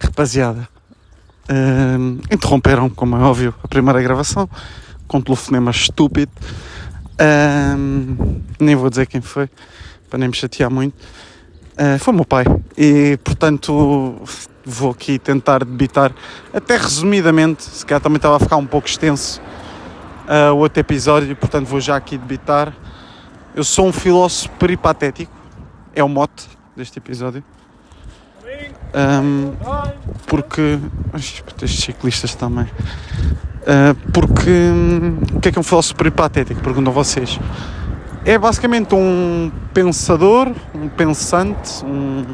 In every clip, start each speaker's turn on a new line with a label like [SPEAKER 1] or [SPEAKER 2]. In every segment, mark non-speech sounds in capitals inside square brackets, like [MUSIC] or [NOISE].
[SPEAKER 1] Rapaziada, uh, interromperam, como é óbvio, a primeira gravação com um telefonema estúpido. Uh, nem vou dizer quem foi, para nem me chatear muito. Uh, foi o meu pai. E, portanto, vou aqui tentar debitar, até resumidamente, se calhar também estava a ficar um pouco extenso uh, o outro episódio, portanto, vou já aqui debitar. Eu sou um filósofo peripatético, é o mote deste episódio. Um, porque. Estes ciclistas também. Uh, porque. O que é que é um filósofo peripatético? Perguntam vocês. É basicamente um pensador, um pensante, um,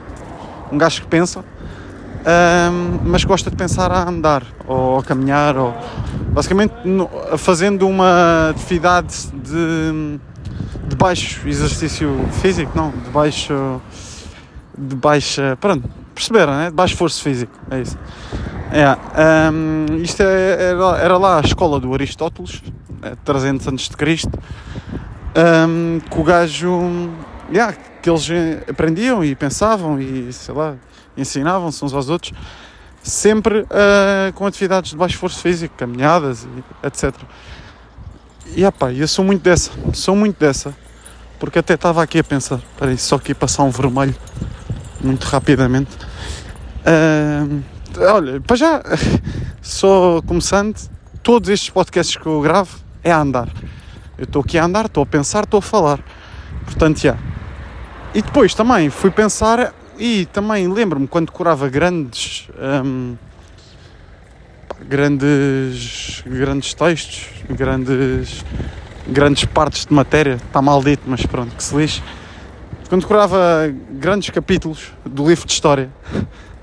[SPEAKER 1] um gajo que pensa, um, mas gosta de pensar a andar ou a caminhar, ou basicamente no, fazendo uma atividade de, de baixo exercício físico, não, de baixo. de baixa. pronto perceberam, né? De baixo esforço físico, é isso. É, um, isto é, era, era, lá a escola do Aristóteles, é, 300 antes de Cristo, um, que o gajo, yeah, que eles aprendiam e pensavam e, sei lá, ensinavam-se uns aos outros, sempre uh, com atividades de baixo esforço físico, caminhadas, e etc. E opa, eu sou muito dessa, sou muito dessa, porque até estava aqui a pensar, peraí, só aqui passar um vermelho muito rapidamente. Uh, olha, para já, [LAUGHS] sou começante, todos estes podcasts que eu gravo é a andar. Eu estou aqui a andar, estou a pensar, estou a falar. Portanto, já. E depois também fui pensar e também lembro-me quando curava grandes. Um, grandes grandes textos grandes grandes partes de matéria está mal dito mas pronto que se lixe quando decorava grandes capítulos do livro de história,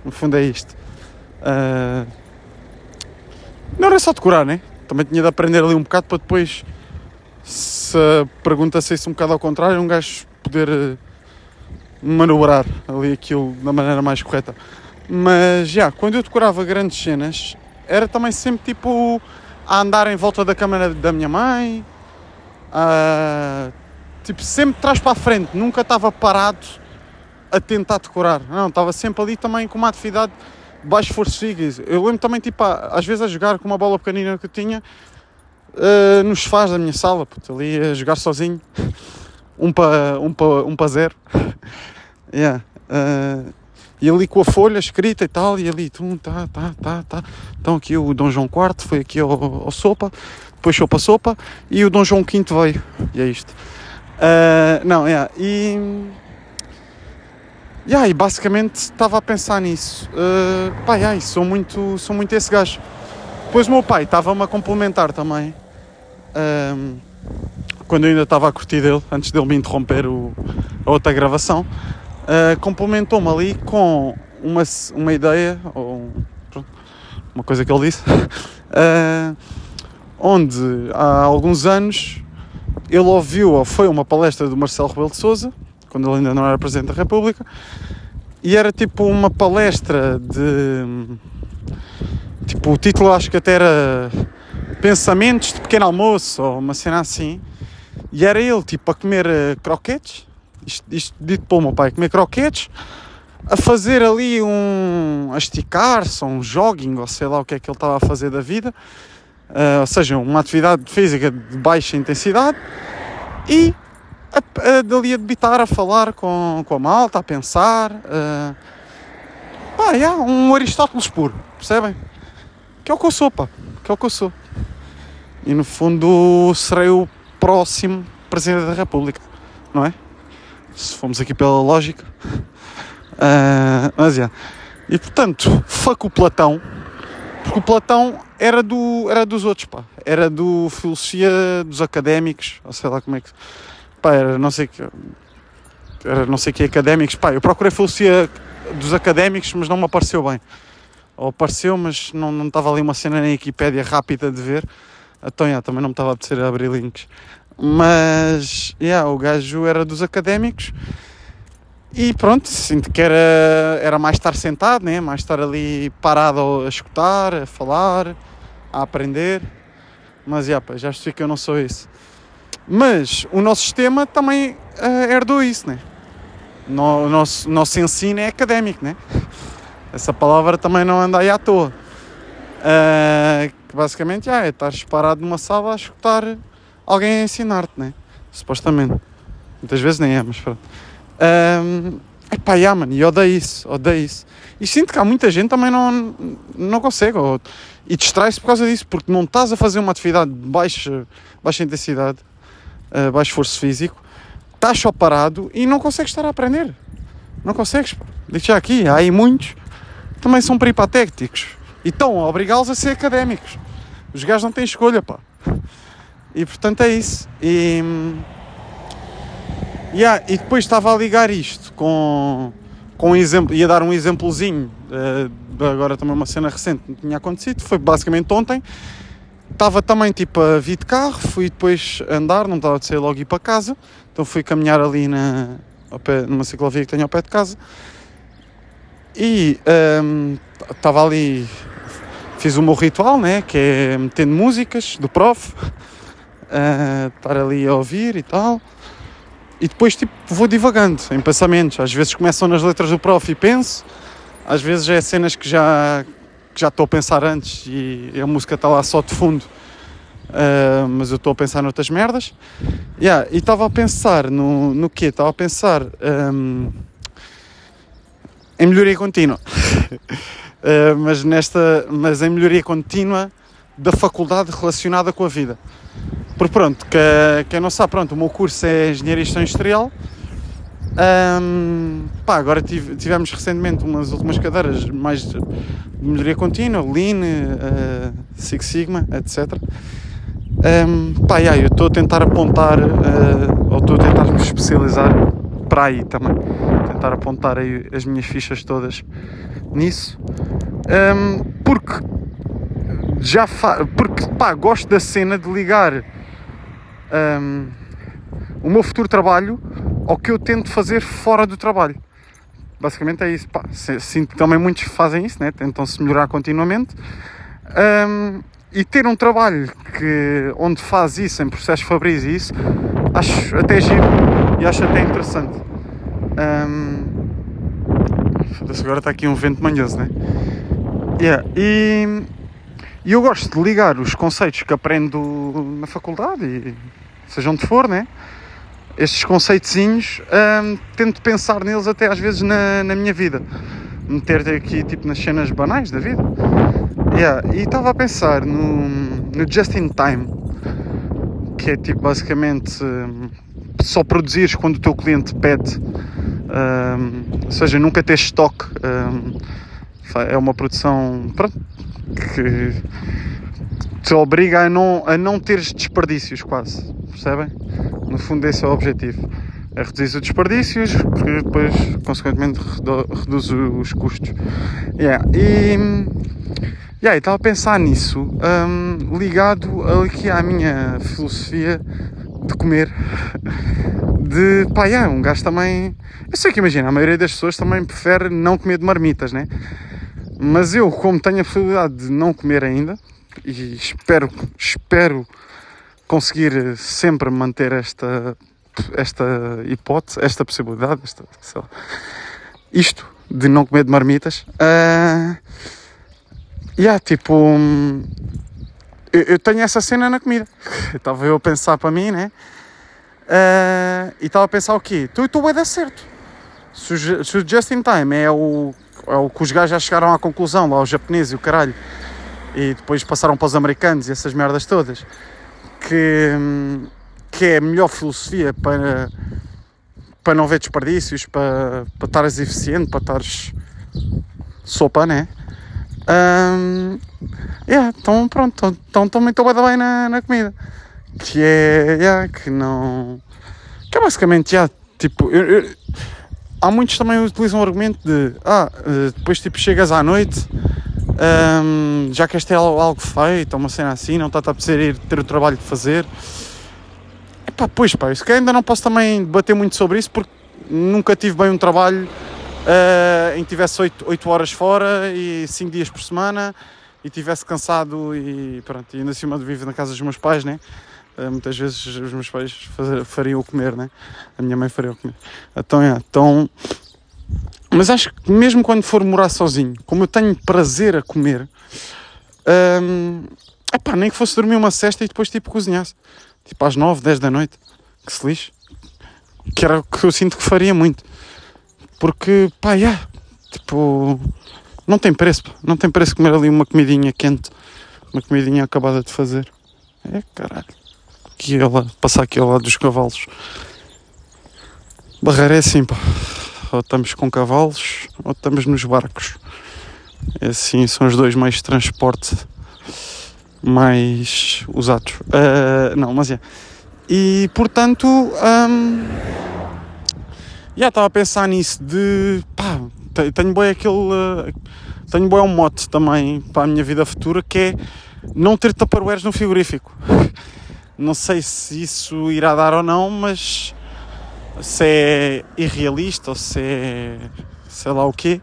[SPEAKER 1] no fundo é isto. Uh, não era só decorar, né? Também tinha de aprender ali um bocado para depois, se a pergunta saísse um bocado ao contrário, um gajo poder uh, manobrar ali aquilo da maneira mais correta. Mas já, quando eu decorava grandes cenas, era também sempre tipo a andar em volta da câmara da minha mãe, a tipo, sempre trás para a frente, nunca estava parado a tentar decorar. Não, estava sempre ali também com uma atividade de baixo esforço físico. Eu lembro também, tipo, às vezes a jogar com uma bola pequenina que eu tinha uh, nos sofás da minha sala, puto, ali a jogar sozinho, um para um pa, um pa zero. [LAUGHS] yeah. Uh, e ali com a folha escrita e tal, e ali, tum, tá, tá, tá, tá. Então aqui o Dom João IV foi aqui ao, ao sopa, depois sopa sopa, e o Dom João V veio. E é isto. Uh, não, yeah, e. Yeah, e basicamente estava a pensar nisso. Uh, pá, yeah, sou, muito, sou muito esse gajo. Depois o meu pai estava-me a complementar também. Uh, quando eu ainda estava a curtir dele, antes dele me interromper o, a outra gravação, uh, complementou-me ali com uma, uma ideia, ou uma coisa que ele disse, uh, [LAUGHS] onde há alguns anos ele ouviu, ou foi uma palestra do Marcelo Rebelo de Souza, quando ele ainda não era Presidente da República, e era tipo uma palestra de. Tipo, o título acho que até era Pensamentos de Pequeno Almoço, ou uma cena assim, e era ele tipo a comer uh, croquetes, isto, isto dito pelo meu pai, comer croquetes, a fazer ali um. a esticar-se, um jogging, ou sei lá o que é que ele estava a fazer da vida uh, ou seja, uma atividade física de baixa intensidade e a, a, dali a debitar, a falar com, com a malta, a pensar. Uh, pá, yeah, um Aristóteles puro, percebem? Que é o que eu sou, pá, que é o que eu sou. E no fundo serei o próximo Presidente da República, não é? Se formos aqui pela lógica. Uh, mas. Yeah. E portanto, fuck o Platão, porque o Platão era, do, era dos outros, pá. Era do filosofia dos académicos, ou sei lá como é que. Pá, era não sei que. Era não sei que académicos. Pá, eu procurei filosofia dos académicos, mas não me apareceu bem. Ou apareceu, mas não, não estava ali uma cena na Wikipédia rápida de ver. Então, yeah, também não me estava a apetecer abrir links. Mas, yeah, o gajo era dos académicos e pronto, sinto que era, era mais estar sentado, né? mais estar ali parado a escutar, a falar, a aprender. Mas pá, já percebi que eu não sou isso. Mas o nosso sistema também uh, herdou isso, né? no, o nosso, nosso ensino é académico, né? [LAUGHS] Essa palavra também não anda aí à toa. Uh, basicamente é estar parado numa sala a escutar alguém a ensinar-te, né? Supostamente. Muitas vezes nem é, mas pronto. Um, epá, yeah, mano, e odeio isso, odeio isso. E sinto que há muita gente também não, não consegue, ou, e distrai-se por causa disso, porque não estás a fazer uma atividade de baixa, baixa intensidade, uh, baixo esforço físico, estás só parado e não consegues estar a aprender. Não consegues, pá. Digo já aqui, há aí muitos também são peripatéticos e estão a obrigá-los a ser académicos. Os gajos não têm escolha, pá. E portanto é isso. E, yeah, e depois estava a ligar isto com, com um exemplo, ia dar um exemplozinho, uh, agora também uma cena recente que tinha acontecido, foi basicamente ontem. Estava também tipo a vir de carro, fui depois andar, não estava de sair logo ir para casa, então fui caminhar ali na, pé, numa ciclovia que tenho ao pé de casa e um, estava ali, fiz o meu ritual, né, que é metendo músicas do prof, uh, estar ali a ouvir e tal. E depois tipo, vou divagando em pensamentos. Às vezes começam nas letras do prof e penso, às vezes é cenas que já, que já estou a pensar antes e a música está lá só de fundo. Uh, mas eu estou a pensar noutras merdas. Yeah, e estava a pensar no, no quê? Estava a pensar um, em melhoria contínua. uh, [LAUGHS] mas, nesta, mas em melhoria contínua da faculdade relacionada com a vida. Porque pronto, que, quem não sabe, pronto, o meu curso é Engenharia Industrial. Um, pá, agora tive, tivemos recentemente umas últimas cadeiras mais de melhoria contínua, Lean, uh, Six Sigma, etc. Um, pá, yeah, eu estou a tentar apontar, uh, ou estou a tentar me especializar para aí também. Tentar apontar aí as minhas fichas todas nisso. Um, porque já porque pá, gosto da cena de ligar um, o meu futuro trabalho ao que eu tento fazer fora do trabalho. Basicamente é isso. Pá, sinto que também muitos fazem isso, né? tentam se melhorar continuamente. Um, e ter um trabalho que, onde faz isso em processos fabris e isso, acho até giro e acho até interessante. Um, agora está aqui um vento manhoso, né? Yeah. E, e eu gosto de ligar os conceitos que aprendo na faculdade e seja onde for, né? Estes conceitozinhos, hum, tento pensar neles até às vezes na, na minha vida. Meter aqui tipo nas cenas banais da vida. Yeah. E estava a pensar no, no Just in Time, que é tipo basicamente hum, só produzires quando o teu cliente pede, hum, ou seja, nunca ter estoque. É uma produção que te obriga a não, a não teres desperdícios quase, percebem? No fundo esse é o objetivo. É reduzir os desperdícios, porque depois, consequentemente, reduz os custos. Yeah. E, yeah, estava a pensar nisso, um, ligado aqui à minha filosofia de comer. [LAUGHS] De pá, yeah, um gajo também. Eu sei que imagina, a maioria das pessoas também prefere não comer de marmitas, né? Mas eu, como tenho a possibilidade de não comer ainda, e espero, espero conseguir sempre manter esta, esta hipótese, esta possibilidade, esta, lá, isto de não comer de marmitas. Uh, yeah, tipo, eu, eu, tenho essa cena na comida. [LAUGHS] Estava eu a pensar para mim, né? Uh, e estava a pensar o quê? Tu, tu vai dar certo. Se o Just in Time é o, é o que os gajos já chegaram à conclusão, lá os japoneses e o caralho, e depois passaram para os americanos e essas merdas todas, que, que é a melhor filosofia para, para não ver desperdícios, para, para estares eficiente, para estares sopa, né? Um, yeah, então pronto, então também estou bem na, na comida. Que é, yeah, que não... Que é basicamente, yeah, tipo, eu, eu, há muitos também utilizam o argumento de, ah, eh, depois tipo chegas à noite um, já que este é algo feito, uma cena assim, não está a apetecer ir ter o trabalho de fazer. Epá, pois pá, isso que ainda não posso também debater muito sobre isso porque nunca tive bem um trabalho uh, em que tivesse 8, 8 horas fora e 5 dias por semana e tivesse cansado e pronto, e ainda cima de vivo na casa dos meus pais, né? Uh, muitas vezes os meus pais fariam o comer, né? A minha mãe faria o comer. Então, é, então. Mas acho que mesmo quando for morar sozinho, como eu tenho prazer a comer, um, epá, nem que fosse dormir uma cesta e depois tipo cozinhasse. Tipo às 9, 10 da noite. Que se lixe. Que era o que eu sinto que faria muito. Porque, pá, yeah, tipo, não tem preço, pá. não tem preço comer ali uma comidinha quente, uma comidinha acabada de fazer. É caralho. Aqui passar aqui ao lado dos cavalos. Barreira é assim, pá. Ou estamos com cavalos ou estamos nos barcos. É assim, são os dois meios de transporte mais usados. Uh, não, mas é. E portanto, um, já estava a pensar nisso de pá, tenho bem aquele. Tenho bem um mote também para a minha vida futura que é não ter tupperwares no frigorífico. Não sei se isso irá dar ou não, mas se é irrealista ou se é sei lá o quê.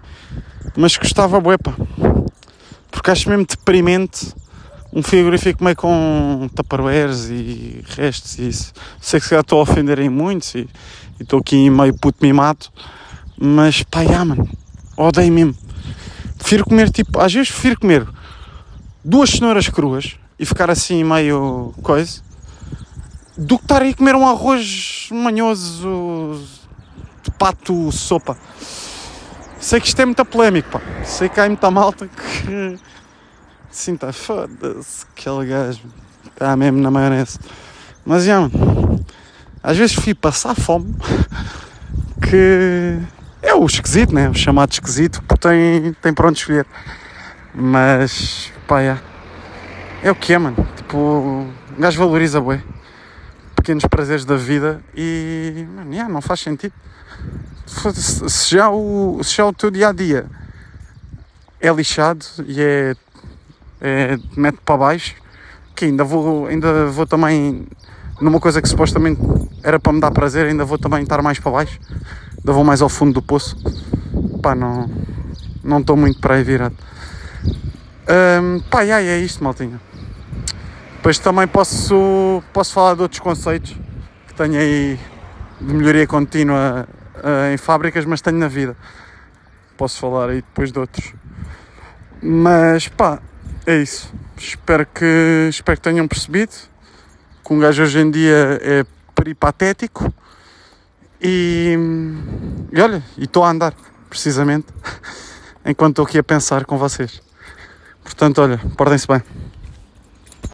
[SPEAKER 1] Mas gostava bué, pá. Porque acho mesmo deprimente um frigorífico meio com tupperwares e restos e isso. Sei que se estou a ofender em muitos e estou aqui meio puto mimado, mas pá, já, mano, odeio mesmo. Prefiro comer tipo, às vezes prefiro comer duas cenouras cruas e ficar assim meio coisa, do que estar aí a comer um arroz manhoso de pato sopa. Sei que isto é muito polémico, pá. Sei que há muita malta que [LAUGHS] Sim, tá foda-se, aquele gajo está mesmo na maionese. Mas, já, mano, às vezes fui passar fome, [LAUGHS] que é o esquisito, né? O chamado esquisito, porque tem, tem para onde escolher. Mas, pá, é. é o que é, mano. Tipo, o gajo valoriza, bué, pequenos prazeres da vida e, mano, yeah, não faz sentido. Se já, o, se já o teu dia a dia é lixado e é é, mete para baixo, que ainda vou, ainda vou também numa coisa que supostamente era para me dar prazer, ainda vou também estar mais para baixo, ainda vou mais ao fundo do poço. Pá, não não estou muito para aí virado. Um, pá, aí é isto, maltinha. Depois também posso, posso falar de outros conceitos que tenho aí de melhoria contínua uh, em fábricas, mas tenho na vida. Posso falar aí depois de outros. Mas pá, é isso. Espero que, espero que tenham percebido que um gajo hoje em dia é peripatético e, e olha, e estou a andar, precisamente, [LAUGHS] enquanto estou aqui a pensar com vocês. Portanto, olha, portem-se bem.